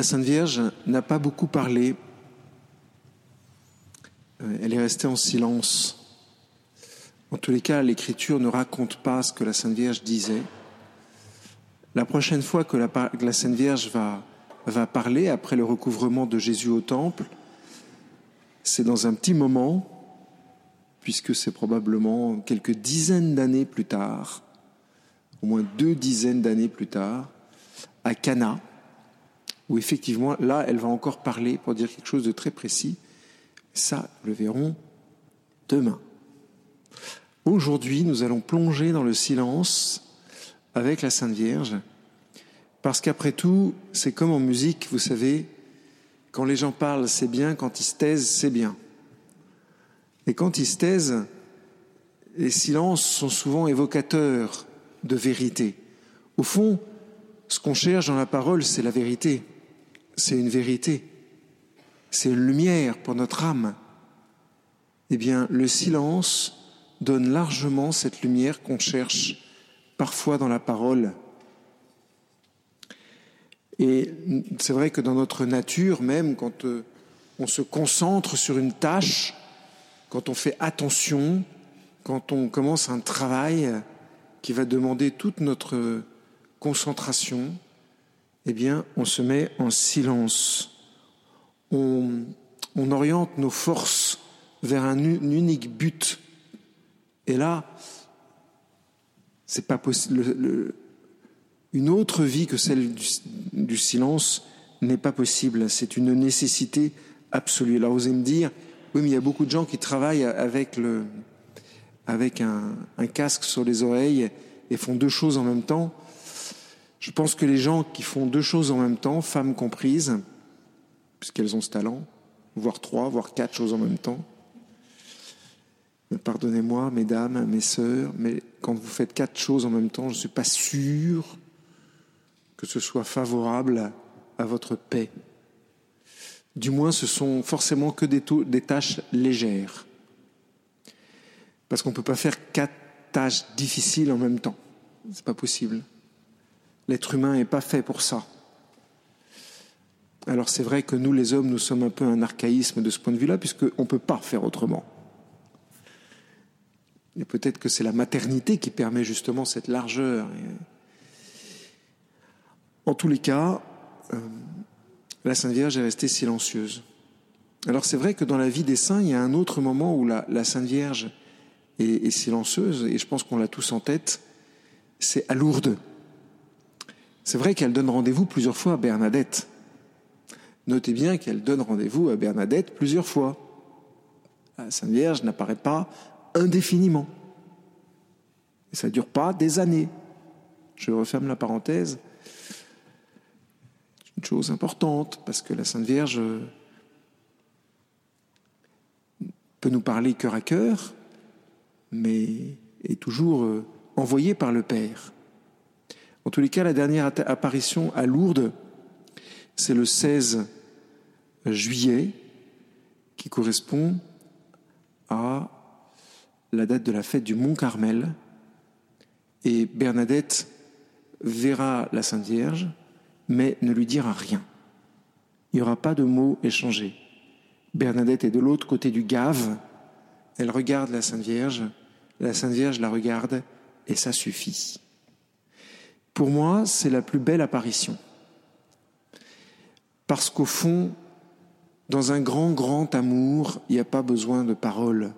la Sainte Vierge n'a pas beaucoup parlé. Euh, elle est restée en silence. En tous les cas, l'Écriture ne raconte pas ce que la Sainte Vierge disait. La prochaine fois que la, Sainte Vierge va, va parler, après le recouvrement de Jésus au Temple, c'est dans un petit moment, puisque c'est probablement quelques dizaines d'années plus tard, au moins deux dizaines d'années plus tard, à Cana, où effectivement, là, elle va encore parler pour dire quelque chose de très précis. Ça, nous le verrons demain. Aujourd'hui, nous allons plonger dans le silence avec la Sainte Vierge, parce qu'après tout, c'est comme en musique, vous savez, quand les gens parlent, c'est bien, quand ils se taisent, c'est bien. Et quand ils se taisent, les silences sont souvent évocateurs de vérité. Au fond, ce qu'on cherche dans la parole, c'est la vérité. C'est une vérité. C'est une lumière pour notre âme. Eh bien, le silence donne largement cette lumière qu'on cherche parfois dans la parole. Et c'est vrai que dans notre nature, même quand euh, on se concentre sur une tâche, quand on fait attention, quand on commence un travail qui va demander toute notre concentration, eh bien, on se met en silence. On, oriente nos forces vers un, unique but. Et là, c'est pas possible. une autre vie que celle du, silence n'est pas possible. C'est une nécessité absolue. Alors, vous allez me dire, oui, mais il y a beaucoup de gens qui travaillent avec le, avec un casque sur les oreilles et font deux choses en même temps. Je pense que les gens qui font deux choses en même temps, femmes comprises, puisqu'elles ont ce talent, voire trois, voire quatre choses en même temps, pardonnez-moi, mesdames, mes sœurs, mais quand vous faites quatre choses en même temps, je ne suis pas sûr que ce soit favorable à, votre paix. Du moins, ce sont forcément que des, tâches légères. Parce qu'on ne peut pas faire quatre tâches difficiles en même temps. C'est pas possible. L'être humain n'est pas fait pour ça. Alors c'est vrai que nous, les hommes, nous sommes un peu un archaïsme de ce point de vue-là, puisqu'on ne peut pas faire autrement. Et peut-être que c'est la maternité qui permet justement cette largeur. En tous les cas, euh, la Sainte Vierge est restée silencieuse. Alors c'est vrai que dans la vie des saints, il y a un autre moment où la, Sainte Vierge est, est, silencieuse, et je pense qu'on l'a tous en tête, c'est à Lourdes. C'est vrai qu'elle donne rendez-vous plusieurs fois à Bernadette. Notez bien qu'elle donne rendez-vous à Bernadette plusieurs fois. La Sainte Vierge n'apparaît pas indéfiniment. Et ça ne dure pas des années. Je referme la parenthèse. C'est une chose importante parce que la Sainte Vierge peut nous parler cœur à cœur, mais est toujours euh, envoyée par le Père. En tous les cas, la dernière apparition à Lourdes, c'est le 16 juillet, qui correspond à la date de la fête du Mont Carmel. Et Bernadette verra la Sainte Vierge, mais ne lui dira rien. Il n'y aura pas de mots échangés. Bernadette est de l'autre côté du Gave. Elle regarde la Sainte Vierge. La Sainte Vierge la regarde et ça suffit. Pour moi, c'est la plus belle apparition. Parce qu'au fond, dans un grand, grand amour, il n'y a pas besoin de paroles.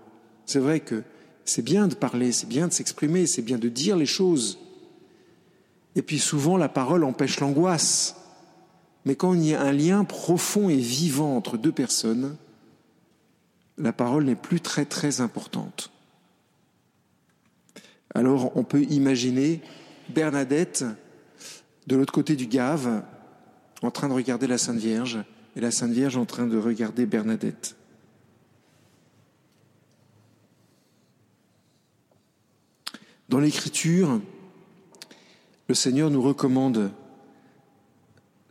C'est vrai que c'est bien de parler, c'est bien de s'exprimer, c'est bien de dire les choses. Et puis souvent, la parole empêche l'angoisse. Mais quand il y a un lien profond et vivant entre deux personnes, la parole n'est plus très, très importante. Alors on peut imaginer Bernadette, de l'autre côté du Gave, en train de regarder la Sainte Vierge, et la Sainte Vierge en train de regarder Bernadette. Dans l'Écriture, le Seigneur nous recommande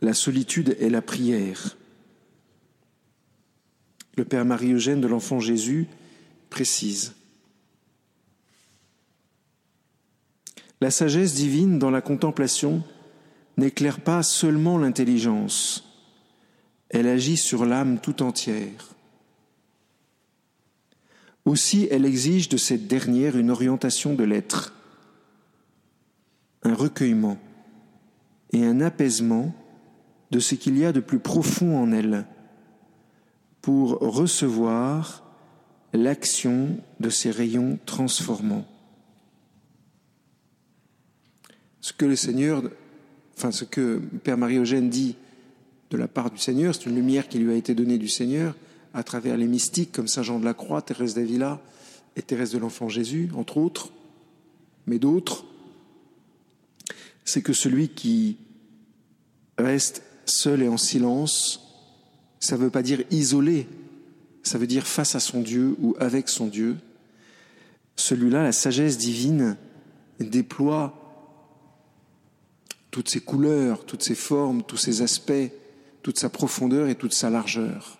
la solitude et la prière. Le Père Marie-Eugène de l'Enfant Jésus précise La sagesse divine dans la contemplation n'éclaire pas seulement l'intelligence, elle agit sur l'âme tout entière. Aussi, elle exige de cette dernière une orientation de l'être, un recueillement et un apaisement de ce qu'il y a de plus profond en elle pour recevoir l'action de ces rayons transformants. Ce que le Seigneur, enfin ce que Père Marie-Eugène dit de la part du Seigneur, c'est une lumière qui lui a été donnée du Seigneur à travers les mystiques comme Saint Jean de la Croix, Thérèse d'Avila et Thérèse de l'Enfant Jésus, entre autres, mais d'autres, c'est que celui qui reste seul et en silence, ça ne veut pas dire isolé, ça veut dire face à son Dieu ou avec son Dieu. Celui-là, la sagesse divine, déploie toutes ses couleurs, toutes ses formes, tous ses aspects, toute sa profondeur et toute sa largeur.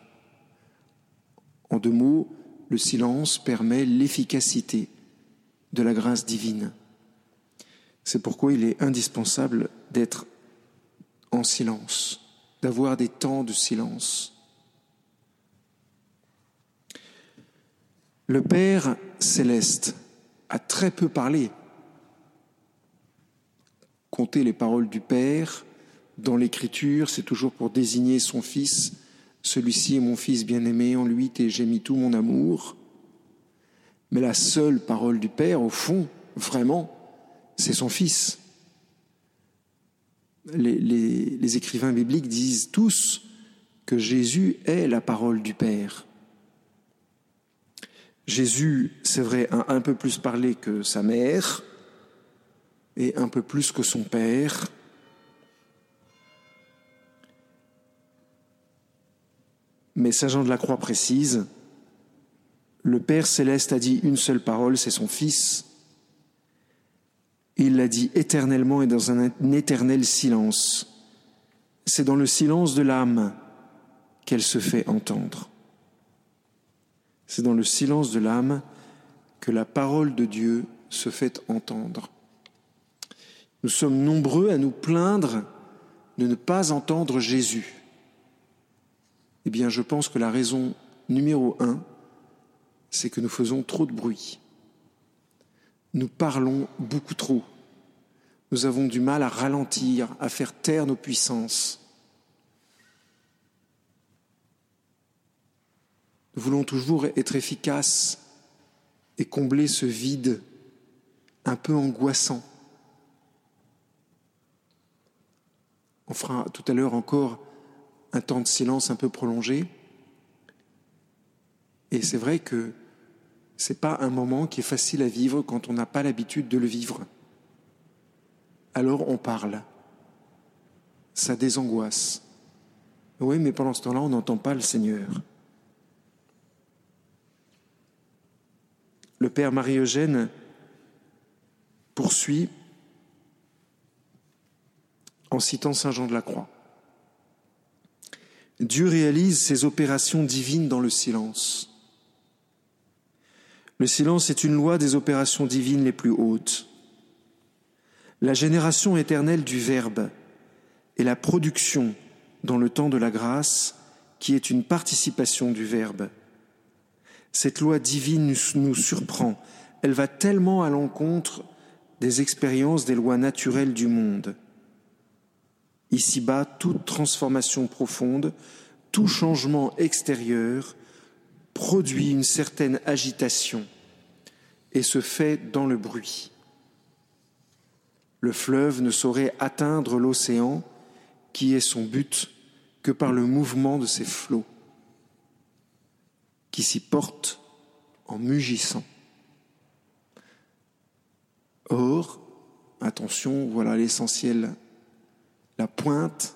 En deux mots, le silence permet l'efficacité de la grâce divine. C'est pourquoi il est indispensable d'être en silence, d'avoir des temps de silence. Le Père céleste a très peu parlé. Compter les paroles du Père dans l'Écriture, c'est toujours pour désigner son Fils. Celui-ci est mon Fils bien-aimé, en lui j'ai mis tout mon amour. Mais la seule parole du Père, au fond, vraiment, c'est son Fils les, écrivains bibliques disent tous que Jésus est la parole du Père. Jésus, c'est vrai, a un peu plus parlé que sa mère et un peu plus que son Père. Mais Saint Jean de la Croix précise, le Père céleste a dit une seule parole, c'est son Fils. Il l'a dit éternellement et dans un éternel silence. C'est dans le silence de l'âme qu'elle se fait entendre. C'est dans le silence de l'âme que la parole de Dieu se fait entendre. Nous sommes nombreux à nous plaindre de ne pas entendre Jésus. Eh bien, je pense que la raison numéro un, c'est que nous faisons trop de bruit. Nous parlons beaucoup trop. Nous avons du mal à ralentir, à faire taire nos puissances. Nous voulons toujours être efficaces et combler ce vide un peu angoissant. On fera tout à l'heure encore un temps de silence un peu prolongé. Et c'est vrai que ce n'est pas un moment qui est facile à vivre quand on n'a pas l'habitude de le vivre. Alors on parle. Ça désangoisse. Oui, mais pendant ce temps-là, on n'entend pas le Seigneur. Le Père Marie-Eugène poursuit en citant Saint Jean de la Croix. Dieu réalise ses opérations divines dans le silence. Le silence est une loi des opérations divines les plus hautes. La génération éternelle du Verbe et la production dans le temps de la grâce qui est une participation du Verbe. Cette loi divine nous surprend. Elle va tellement à l'encontre des expériences des lois naturelles du monde. Ici-bas, toute transformation profonde, tout changement extérieur produit une certaine agitation et se fait dans le bruit. Le fleuve ne saurait atteindre l'océan, qui est son but, que par le mouvement de ses flots, qui s'y portent en mugissant. Or, attention, voilà l'essentiel, la pointe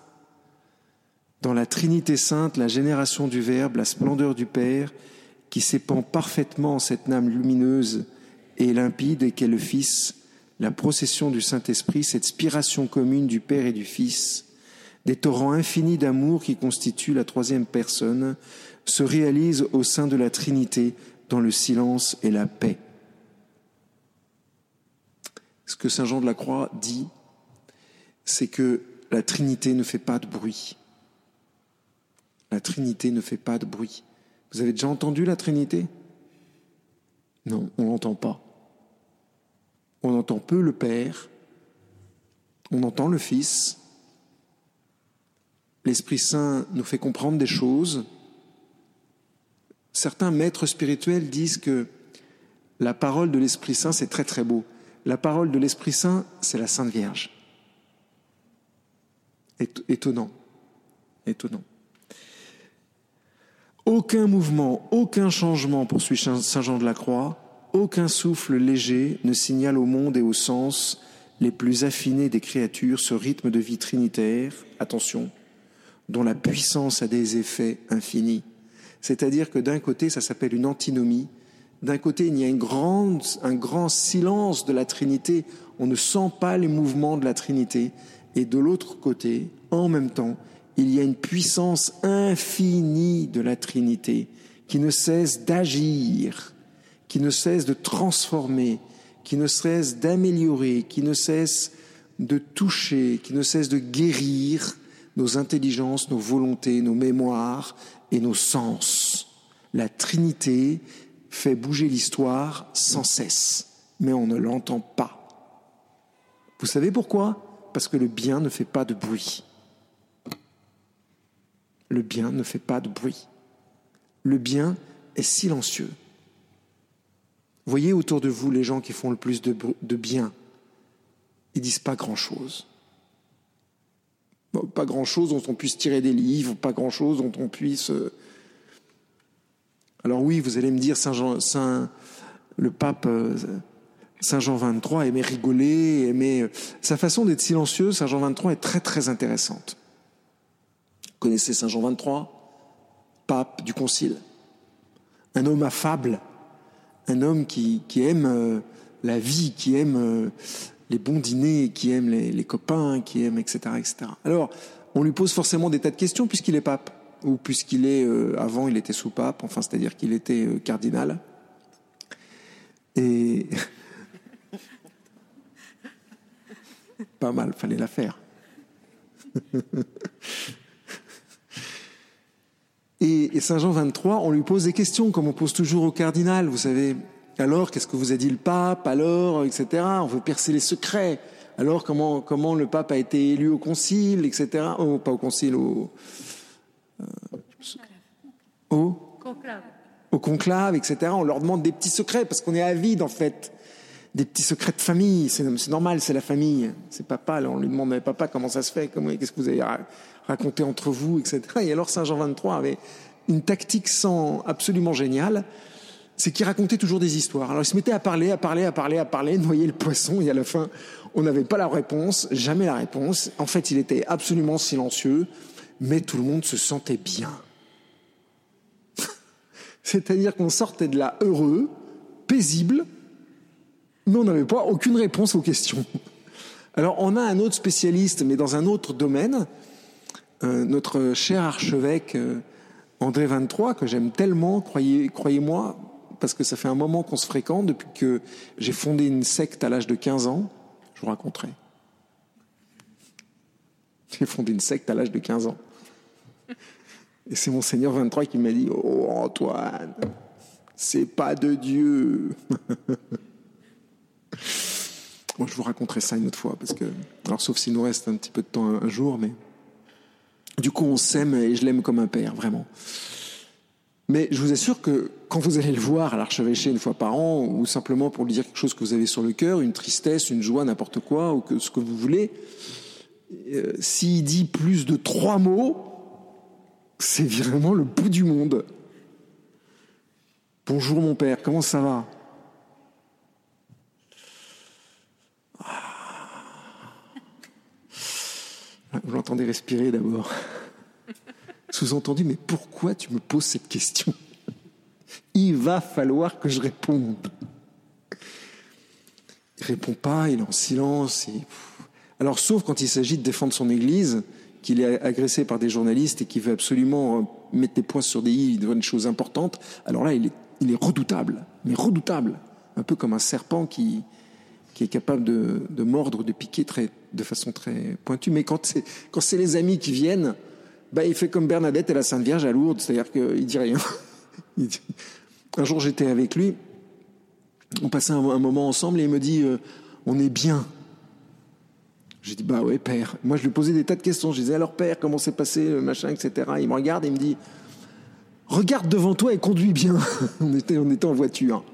dans la Trinité sainte, la génération du Verbe, la splendeur du Père, qui s'épand parfaitement en cette âme lumineuse et limpide et qu'est le Fils, la procession du Saint-Esprit, cette spiration commune du Père et du Fils, des torrents infinis d'amour qui constituent la troisième personne, se réalise au sein de la Trinité dans le silence et la paix. Ce que Saint Jean de la Croix dit, c'est que la Trinité ne fait pas de bruit. La Trinité ne fait pas de bruit. Vous avez déjà entendu la Trinité? Non, on l'entend pas. On entend peu le Père, on entend le Fils. L'Esprit Saint nous fait comprendre des choses. Certains maîtres spirituels disent que la parole de l'Esprit Saint, c'est très très beau. La parole de l'Esprit Saint, c'est la Sainte Vierge. Étonnant. Étonnant. Aucun mouvement, aucun changement, poursuit Saint Jean de la Croix, aucun souffle léger ne signale au monde et au sens les plus affinés des créatures ce rythme de vie trinitaire, attention, dont la puissance a des effets infinis. C'est-à-dire que d'un côté, ça s'appelle une antinomie, d'un côté, il y a un grand silence de la Trinité, on ne sent pas les mouvements de la Trinité, et de l'autre côté, en même temps, il y a une puissance infinie de la Trinité qui ne cesse d'agir, qui ne cesse de transformer, qui ne cesse d'améliorer, qui ne cesse de toucher, qui ne cesse de guérir nos intelligences, nos volontés, nos mémoires et nos sens. La Trinité fait bouger l'histoire sans cesse, mais on ne l'entend pas. Vous savez pourquoi? Parce que le bien ne fait pas de bruit. Le bien ne fait pas de bruit. Le bien est silencieux. Voyez autour de vous les gens qui font le plus de, bien. Ils disent pas grand-chose. Pas grand-chose dont on puisse tirer des livres, pas grand-chose dont on puisse... Euh, Alors oui, vous allez me dire, Saint Jean, Saint, le pape euh, Saint Jean 23 aimait rigoler, aimait... Euh, sa façon d'être silencieux, Saint Jean 23 est très très intéressante. Connaissez Saint Jean 23 Pape du Concile. Un homme affable, un homme qui, aime euh, la vie, qui aime euh, les bons dîners, qui aime les, copains, qui aime, etc., etc. Alors, on lui pose forcément des tas de questions puisqu'il est pape, ou puisqu'il est, avant il était sous-pape, enfin c'est-à-dire qu'il était cardinal. Et... Pas mal, fallait la faire. Et, Saint Jean 23, on lui pose des questions, comme on pose toujours au cardinal, vous savez. Alors, qu'est-ce que vous a dit le pape Alors, etc. On veut percer les secrets. Alors, comment, comment le pape a été élu au concile, etc. Oh, pas au concile, au... Euh, au conclave. Au conclave, etc. On leur demande des petits secrets, parce qu'on est avide, en fait. Des petits secrets de famille. C'est normal, c'est la famille. C'est papa, là, on lui demande, papa, comment ça se fait Qu'est-ce que vous avez raconter entre vous, etc. Et alors Saint Jean 23 avait une tactique sans absolument géniale, c'est qu'il racontait toujours des histoires. Alors il se mettait à parler, à parler, à parler, à parler, noyer le poisson, et à la fin, on n'avait pas la réponse, jamais la réponse. En fait, il était absolument silencieux, mais tout le monde se sentait bien. C'est-à-dire qu'on sortait de là heureux, paisible, mais on n'avait pas aucune réponse aux questions. Alors on a un autre spécialiste, mais dans un autre domaine, euh, notre cher archevêque euh, André 23, que j'aime tellement, croyez, croyez-moi, parce que ça fait un moment qu'on se fréquente, depuis que j'ai fondé une secte à l'âge de 15 ans, je vous raconterai. J'ai fondé une secte à l'âge de 15 ans. Et c'est Monseigneur 23 qui m'a dit Oh Antoine, c'est pas de Dieu. Moi, je vous raconterai ça une autre fois, parce que, alors sauf s'il nous reste un petit peu de temps un jour, mais du coup, on s'aime et je l'aime comme un père, vraiment. Mais je vous assure que quand vous allez le voir à l'archevêché une fois par an, ou simplement pour lui dire quelque chose que vous avez sur le cœur, une tristesse, une joie, n'importe quoi, ou que ce que vous voulez, euh, s'il dit plus de trois mots, c'est vraiment le bout du monde. Bonjour mon père, comment ça va? Vous l'entendez respirer d'abord. Sous-entendu, mais pourquoi tu me poses cette question? Il va falloir que je réponde. Il répond pas, il est en silence. Alors, sauf quand il s'agit de défendre son Église, qu'il est agressé par des journalistes et qu'il veut absolument mettre des points sur des i, une chose importante, alors là, il il est redoutable, mais redoutable. Un peu comme un serpent qui, qui est capable de, de mordre, de piquer très, de façon très pointue. Mais quand c'est, quand c'est les amis qui viennent, bah, il fait comme Bernadette et la Sainte Vierge à Lourdes, c'est-à-dire qu'il dit rien. un jour, j'étais avec lui, on passait un, moment ensemble et il me dit euh, On est bien. J'ai dit Bah ouais, père. Moi, je lui posais des tas de questions. Je disais Alors, père, comment s'est passé machin, etc. Il me regarde et il me dit Regarde devant toi et conduis bien. on, était, on était en voiture.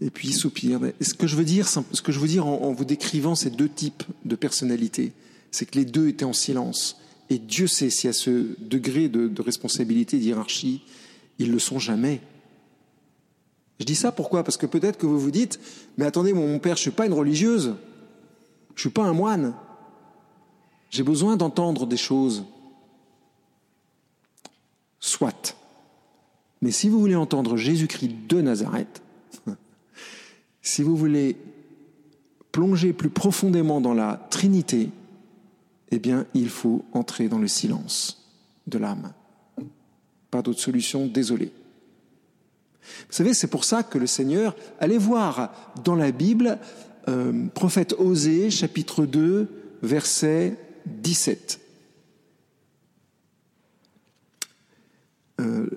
Et puis il soupire. ce que je veux dire, ce que je veux dire en, vous décrivant ces deux types de personnalités, c'est que les deux étaient en silence. Et Dieu sait si à ce degré de, de responsabilité, d'hierarchie, ils le sont jamais. Je dis ça pourquoi? Parce que peut-être que vous vous dites, mais attendez, mon père, je suis pas une religieuse, je suis pas un moine. J'ai besoin d'entendre des choses. Soit. Mais si vous voulez entendre Jésus-Christ de Nazareth, si vous voulez plonger plus profondément dans la Trinité, eh bien, il faut entrer dans le silence de l'âme. Pas d'autre solution, désolé. Vous savez, c'est pour ça que le Seigneur, allez voir dans la Bible, euh, prophète Osée, chapitre 2, verset 17. Euh,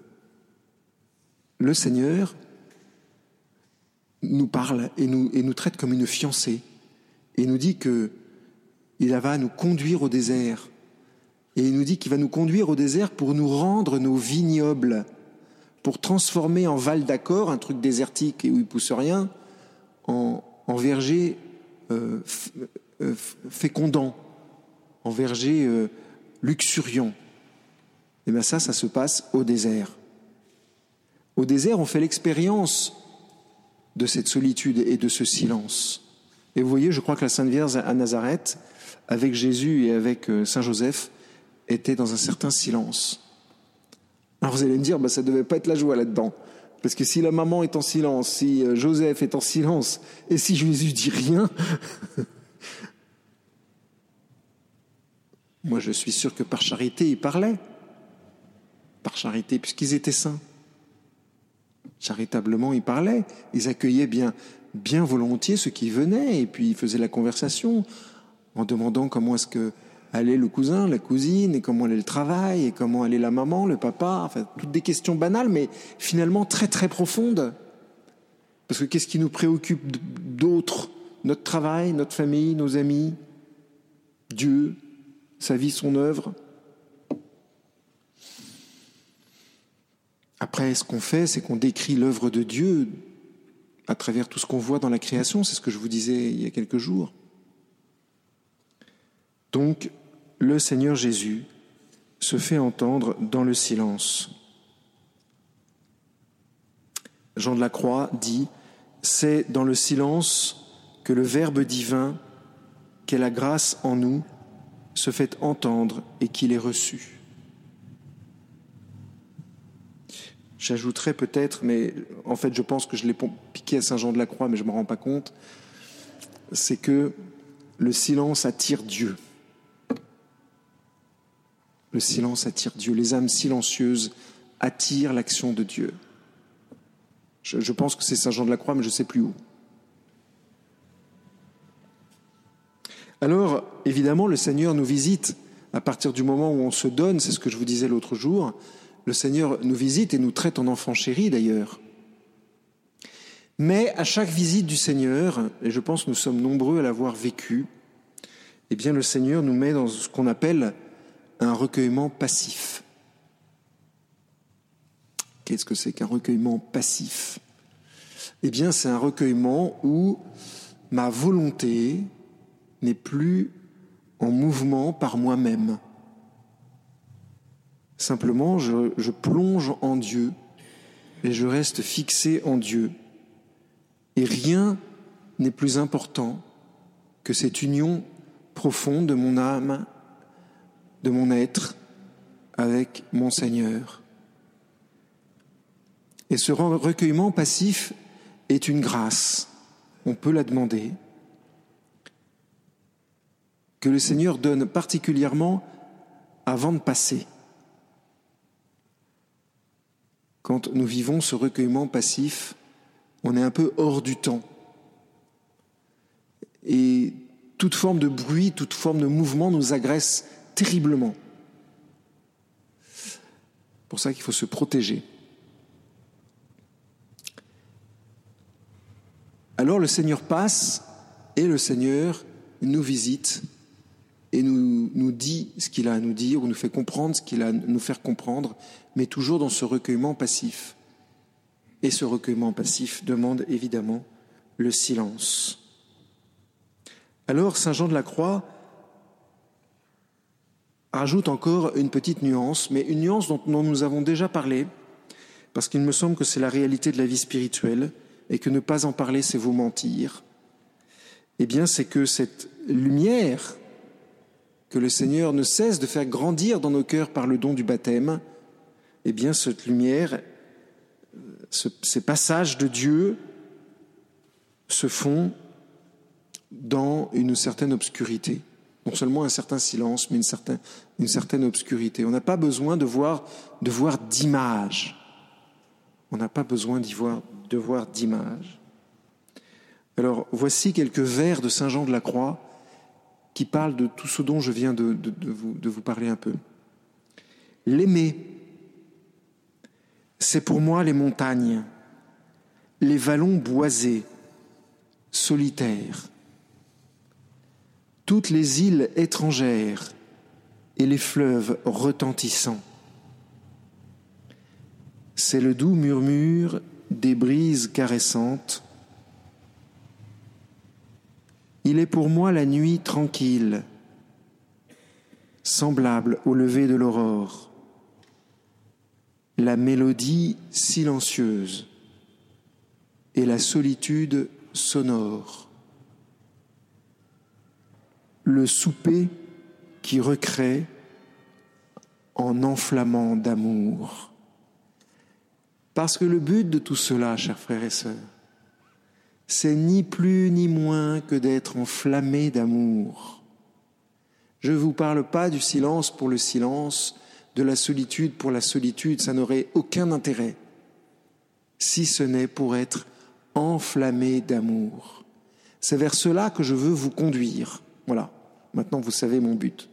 le Seigneur nous parle et nous, et nous traite comme une fiancée et nous dit que il va nous conduire au désert. Et il nous dit qu'il va nous conduire au désert pour nous rendre nos vignobles, pour transformer en val d'accord, un truc désertique et où il pousse rien, en, en verger euh, euh, fécondant, en verger euh, luxuriant. Et bien ça, ça se passe au désert. Au désert, on fait l'expérience de cette solitude et de ce silence. Et vous voyez, je crois que la Sainte Vierge à Nazareth, avec Jésus et avec euh, Saint Joseph, était dans un certain silence. Alors vous allez me dire, bah, ça ne devait pas être la joie là-dedans. Parce que si la maman est en silence, si euh, Joseph est en silence, et si Jésus dit rien, moi je suis sûr que par charité, ils parlaient. Par charité, puisqu'ils étaient saints. Charitablement, ils parlaient, ils accueillaient bien, bien volontiers ceux qui venaient, et puis ils faisaient la conversation en demandant comment est-ce que allait le cousin, la cousine, et comment allait le travail, et comment allait la maman, le papa, enfin toutes des questions banales, mais finalement très très profondes. Parce que qu'est-ce qui nous préoccupe d'autre? Notre travail, notre famille, nos amis, Dieu, sa vie, son œuvre Après, ce qu'on fait, c'est qu'on décrit l'œuvre de Dieu à travers tout ce qu'on voit dans la création, c'est ce que je vous disais il y a quelques jours. Donc, le Seigneur Jésus se fait entendre dans le silence. Jean de la Croix dit, c'est dans le silence que le Verbe divin, qu'est la grâce en nous, se fait entendre et qu'il est reçu. J'ajouterais peut-être, mais en fait je pense que je l'ai piqué à Saint-Jean de la Croix, mais je ne me rends pas compte, c'est que le silence attire Dieu. Le silence attire Dieu. Les âmes silencieuses attirent l'action de Dieu. Je, je pense que c'est Saint Jean de la Croix, mais je ne sais plus où. Alors, évidemment, le Seigneur nous visite à partir du moment où on se donne, c'est ce que je vous disais l'autre jour, le Seigneur nous visite et nous traite en enfants chéris d'ailleurs. Mais à chaque visite du Seigneur, et je pense que nous sommes nombreux à l'avoir vécu, eh bien le Seigneur nous met dans ce qu'on appelle un recueillement passif. Qu'est-ce que c'est qu'un recueillement passif? Eh bien c'est un recueillement où ma volonté n'est plus en mouvement par moi-même. Simplement, je, plonge en Dieu et je reste fixé en Dieu. Et rien n'est plus important que cette union profonde de mon âme, de mon être avec mon Seigneur. Et ce recueillement passif est une grâce. On peut la demander. Que le Seigneur donne particulièrement avant de passer. Quand nous vivons ce recueillement passif, on est un peu hors du temps. Et toute forme de bruit, toute forme de mouvement nous agresse terriblement. pour ça qu'il faut se protéger. Alors le Seigneur passe et le Seigneur nous visite et nous, nous dit ce qu'il a à nous dire ou nous fait comprendre ce qu'il a à nous faire comprendre, mais toujours dans ce recueillement passif. Et ce recueillement passif demande évidemment le silence. Alors Saint Jean de la Croix rajoute encore une petite nuance, mais une nuance dont, nous avons déjà parlé, parce qu'il me semble que c'est la réalité de la vie spirituelle, et que ne pas en parler, c'est vous mentir. Eh bien, c'est que cette lumière que le Seigneur ne cesse de faire grandir dans nos cœurs par le don du baptême, eh bien, cette lumière, ces passages de Dieu se font dans une certaine obscurité non seulement un certain silence, mais une certaine, une certaine obscurité. On n'a pas besoin de voir, de voir d'image. On n'a pas besoin d'y voir, de voir d'image. Alors, voici quelques vers de Saint Jean de la Croix qui parlent de tout ce dont je viens de vous parler un peu. L'aimer, c'est pour moi les montagnes, les vallons boisés, solitaires, toutes les îles étrangères et les fleuves retentissants. C'est le doux murmure des brises caressantes. Il est pour moi la nuit tranquille, semblable au lever de l'aurore, la mélodie silencieuse et la solitude sonore le souper qui recrée en enflammant d'amour. Parce que le but de tout cela, chers frères et sœurs, c'est ni plus ni moins que d'être enflammé d'amour. Je ne vous parle pas du silence pour le silence, de la solitude pour la solitude, ça n'aurait aucun intérêt, si ce n'est pour être enflammé d'amour. C'est vers cela que je veux vous conduire. Voilà, maintenant vous savez mon but.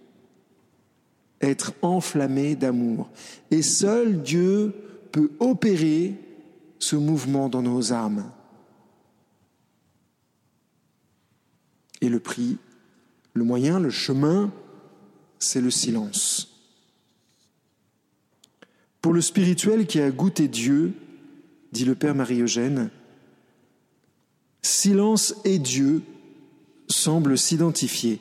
Être enflammé d'amour. Et seul Dieu peut opérer ce mouvement dans nos âmes. Et le prix, le moyen, le chemin, c'est le silence. Pour le spirituel qui a goûté Dieu, dit le Père Marie-Eugène, silence et Dieu semble s'identifier,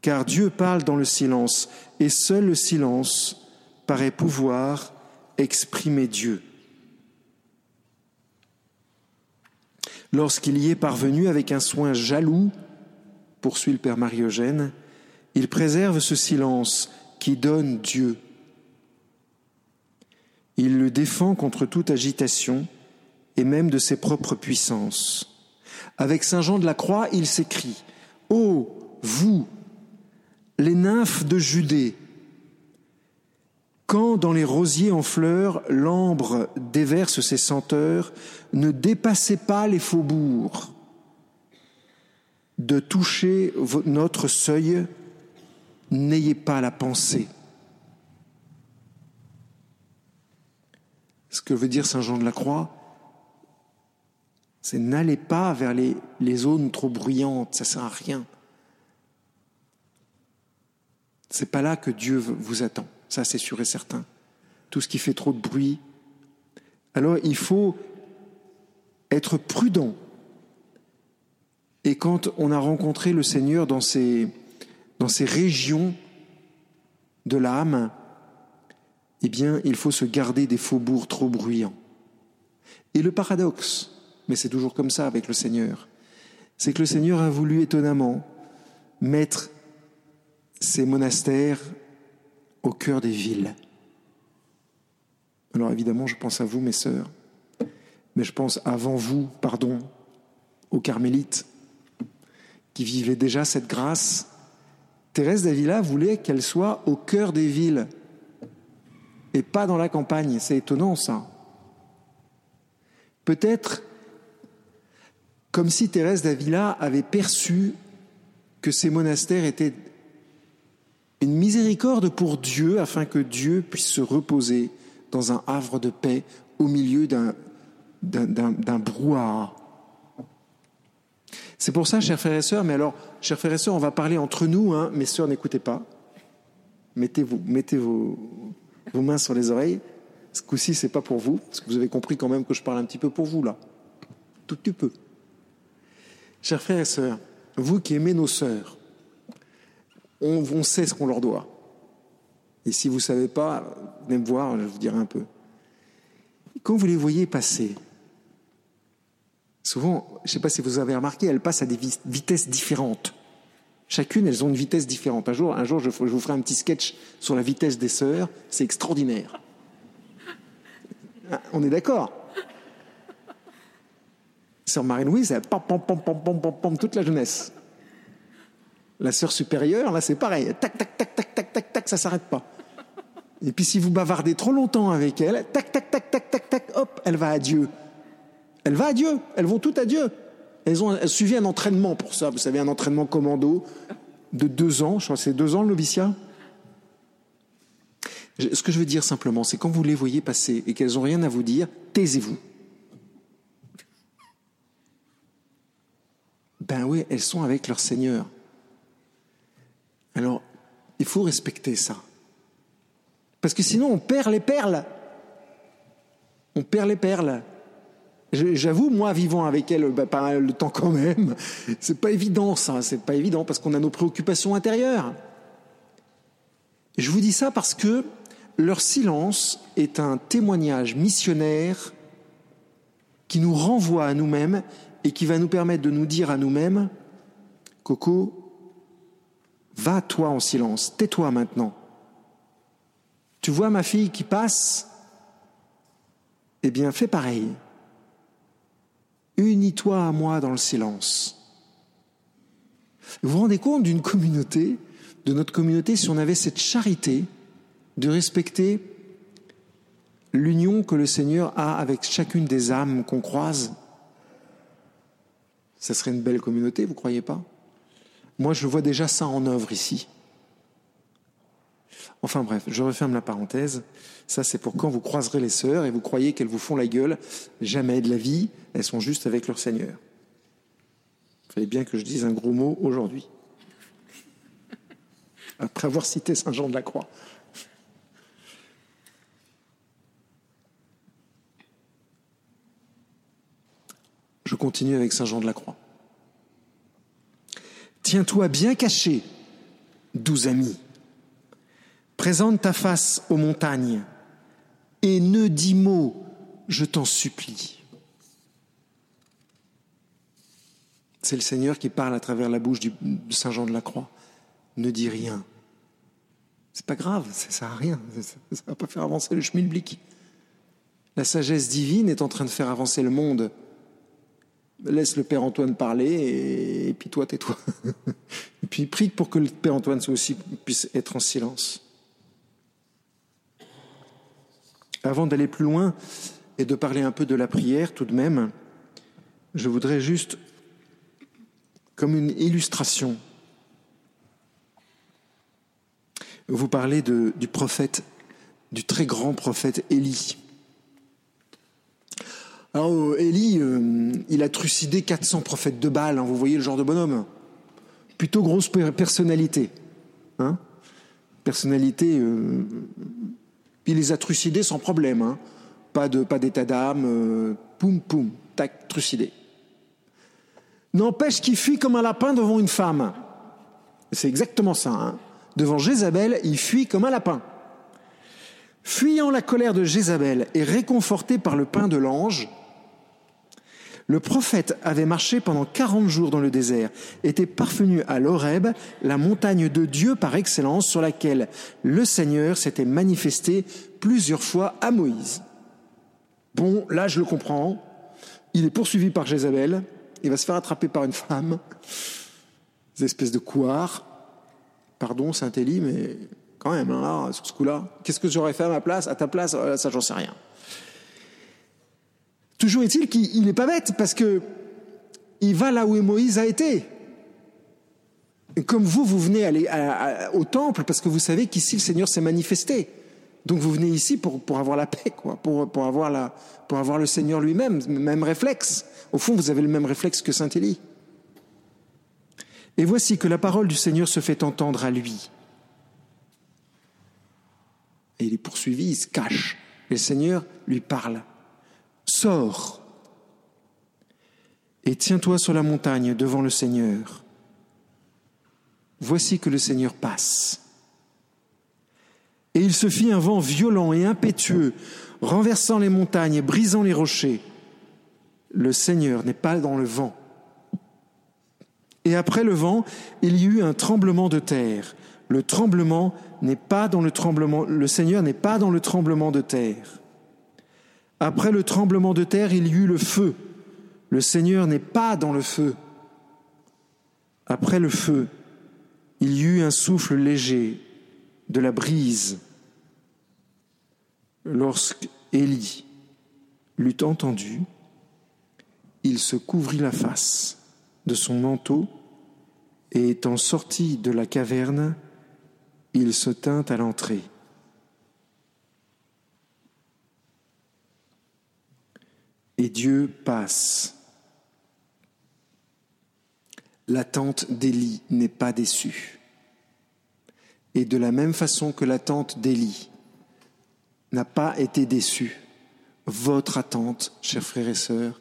car Dieu parle dans le silence, et seul le silence paraît pouvoir exprimer Dieu. Lorsqu'il y est parvenu avec un soin jaloux, poursuit le Père Marie-Eugène, il préserve ce silence qui donne Dieu. Il le défend contre toute agitation et même de ses propres puissances. Avec Saint Jean de la Croix, il s'écrit Ô vous, les nymphes de Judée, quand dans les rosiers en fleurs l'ambre déverse ses senteurs, ne dépassez pas les faubourgs. De toucher notre seuil, n'ayez pas la pensée. Ce que veut dire Saint Jean de la Croix, c'est n'allez pas vers les, zones trop bruyantes, ça sert à rien. C'est pas là que Dieu vous attend, ça c'est sûr et certain. Tout ce qui fait trop de bruit. Alors il faut être prudent. Et quand on a rencontré le Seigneur dans ces, dans ces régions de l'âme, eh bien, il faut se garder des faubourgs trop bruyants. Et le paradoxe, mais c'est toujours comme ça avec le Seigneur. C'est que le Seigneur a voulu étonnamment mettre ces monastères au cœur des villes. Alors évidemment, je pense à vous, mes sœurs, mais je pense avant vous, pardon, aux carmélites qui vivaient déjà cette grâce. Thérèse d'Avila voulait qu'elle soit au cœur des villes et pas dans la campagne. C'est étonnant ça. Peut-être comme si Thérèse d'Avila avait perçu que ces monastères étaient Une miséricorde pour Dieu afin que Dieu puisse se reposer dans un havre de paix au milieu d'un, d'un, brouhaha. C'est pour ça, chers frères et sœurs, mais alors, chers frères et sœurs, on va parler entre nous, hein, mes sœurs, n'écoutez pas. Mettez-vous, mettez vos, mains sur les oreilles. Ce coup-ci, c'est pas pour vous, parce que vous avez compris quand même que je parle un petit peu pour vous, là. Tout petit peu. Chers frères et sœurs, vous qui aimez nos sœurs, on, sait ce qu'on leur doit. Et si vous ne savez pas, venez me voir, je vous dirai un peu. Quand vous les voyez passer, souvent, je ne sais pas si vous avez remarqué, elles passent à des vitesses différentes. Chacune, elles ont une vitesse différente. Un jour, un jour je, vous ferai un petit sketch sur la vitesse des sœurs. C'est extraordinaire. Ah, on est d'accord Sœur Marie-Louise, elle pam, pam, pam, pam, pam, pam, pam, toute la jeunesse. La sœur supérieure, là, c'est pareil. Tac, tac, tac, tac, tac, tac, tac, ça s'arrête pas. Et puis si vous bavardez trop longtemps avec elle, tac, tac, tac, tac, tac, tac, hop, elle va à Dieu. Elle va à Dieu. Elles vont toutes à Dieu. Elles ont suivi un entraînement pour ça. Vous savez, un entraînement commando de deux ans. Je crois que c'est deux ans le noviciat. Ce que je veux dire simplement, c'est quand vous les voyez passer et qu'elles n'ont rien à vous dire, taisez-vous. Ben oui, elles sont avec leur Seigneur. Alors, il faut respecter ça. Parce que sinon, on perd les perles. On perd les perles. J'avoue, moi, vivant avec elle bah, pas mal de temps quand même, c'est pas évident ça, c'est pas évident parce qu'on a nos préoccupations intérieures. Je vous dis ça parce que leur silence est un témoignage missionnaire qui nous renvoie à nous-mêmes et qui va nous permettre de nous dire à nous-mêmes, Coco, va toi en silence, tais-toi maintenant. Tu vois ma fille qui passe? Eh bien, fais pareil. Unis-toi à moi dans le silence. Vous vous rendez compte d'une communauté, de notre communauté, si on avait cette charité de respecter l'union que le Seigneur a avec chacune des âmes qu'on croise ça serait une belle communauté, vous croyez pas? Moi, je vois déjà ça en œuvre ici. Enfin bref, je referme la parenthèse. Ça, c'est pour quand vous croiserez les sœurs et vous croyez qu'elles vous font la gueule. Jamais de la vie, elles sont juste avec leur Seigneur. Il fallait bien que je dise un gros mot aujourd'hui. Après avoir cité Saint Jean de la Croix. Je continue avec Saint Jean de la Croix. Tiens-toi bien caché, doux ami. Présente ta face aux montagnes et ne dis mot, je t'en supplie. C'est le Seigneur qui parle à travers la bouche de Saint Jean de la Croix. Ne dis rien. C'est pas grave, ça sert à rien. Ça va pas faire avancer le schmilblick. La sagesse divine est en train de faire avancer le monde laisse le Père Antoine parler et, puis toi tais-toi. et puis prie pour que le Père Antoine soit aussi puisse être en silence. Avant d'aller plus loin et de parler un peu de la prière tout de même, je voudrais juste, comme une illustration, vous parler du prophète, du très grand prophète Élie. Alors, Élie, euh, il a trucidé 400 prophètes de Baal, hein, vous voyez le genre de bonhomme. Plutôt grosse personnalité. Hein personnalité, euh, il les a trucidés sans problème. Hein pas de pas d'état d'âme, euh, poum poum, tac, trucidé. N'empêche qu'il fuit comme un lapin devant une femme. C'est exactement ça. Hein devant Jézabel, il fuit comme un lapin. Fuyant la colère de Jézabel et réconforté par le pain de l'ange, le prophète avait marché pendant quarante jours dans le désert, était parvenu à l'Horeb, la montagne de Dieu par excellence, sur laquelle le Seigneur s'était manifesté plusieurs fois à Moïse. Bon, là je le comprends. Il est poursuivi par Jézabel, il va se faire attraper par une femme, des espèces de couards. Pardon, Saint-Élie, mais quand même, hein, sur ce coup-là, qu'est-ce que j'aurais fait à ma place, à ta place? Euh, Ça, j'en sais rien. Toujours est-il qu'il n'est pas bête parce que il va là où Moïse a été. Comme vous, vous venez aller au temple parce que vous savez qu'ici le Seigneur s'est manifesté. Donc vous venez ici pour, avoir la paix, quoi, pour, avoir pour avoir le Seigneur lui-même, même réflexe. Au fond, vous avez le même réflexe que Saint Élie. Et voici que la parole du Seigneur se fait entendre à lui. Et il est poursuivi, il se cache. Le Seigneur lui parle. Sors et tiens-toi sur la montagne devant le Seigneur. Voici que le Seigneur passe. Et il se fit un vent violent et impétueux, renversant les montagnes et brisant les rochers. Le Seigneur n'est pas dans le vent. Et après le vent, il y eut un tremblement de terre. Le tremblement n'est pas dans le tremblement, le Seigneur n'est pas dans le tremblement de terre. Après le tremblement de terre, il y eut le feu. Le Seigneur n'est pas dans le feu. Après le feu, il y eut un souffle léger, de la brise. Lorsque Élie l'eut entendu, il se couvrit la face de son manteau et étant sorti de la caverne, il se tint à l'entrée. Et Dieu passe. L'attente d'Élie n'est pas déçue. Et de la même façon que l'attente d'Élie n'a pas été déçue, votre attente, chers frères et sœurs,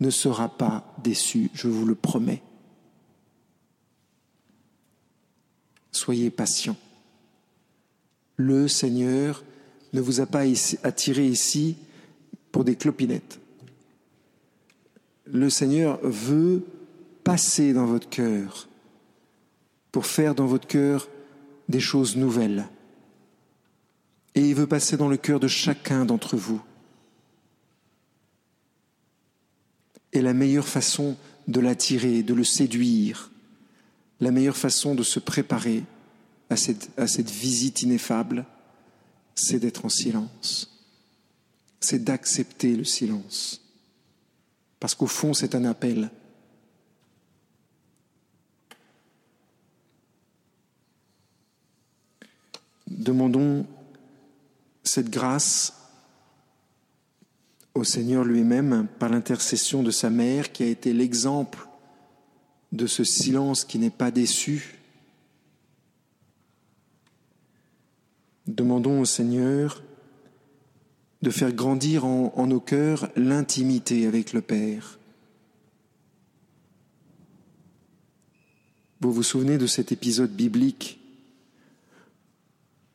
ne sera pas déçue, je vous le promets. Soyez patients. Le Seigneur ne vous a pas attiré ici pour des clopinettes. Le Seigneur veut passer dans votre cœur pour faire dans votre cœur des choses nouvelles. Et il veut passer dans le cœur de chacun d'entre vous. Et la meilleure façon de l'attirer, de le séduire, la meilleure façon de se préparer à cette, à cette visite ineffable, c'est d'être en silence. C'est d'accepter le silence. Parce qu'au fond, c'est un appel. Demandons cette grâce au Seigneur lui-même par l'intercession de sa mère qui a été l'exemple de ce silence qui n'est pas déçu. Demandons au Seigneur de faire grandir en, nos cœurs l'intimité avec le Père. Vous vous souvenez de cet épisode biblique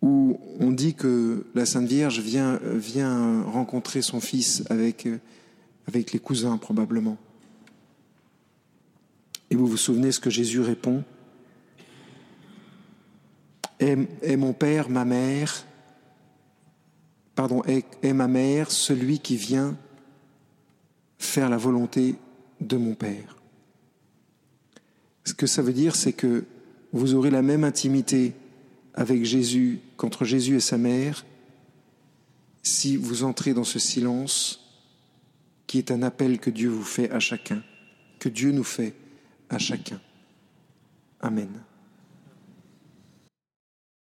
où on dit que la Sainte Vierge vient, rencontrer son fils avec, avec les cousins probablement. Et vous vous souvenez ce que Jésus répond? Est, mon père, ma mère, est ma mère celui qui vient faire la volonté de mon père. Ce que ça veut dire, c'est que vous aurez la même intimité avec Jésus qu'entre Jésus et sa mère si vous entrez dans ce silence qui est un appel que Dieu vous fait à chacun, que Dieu nous fait à chacun. Amen.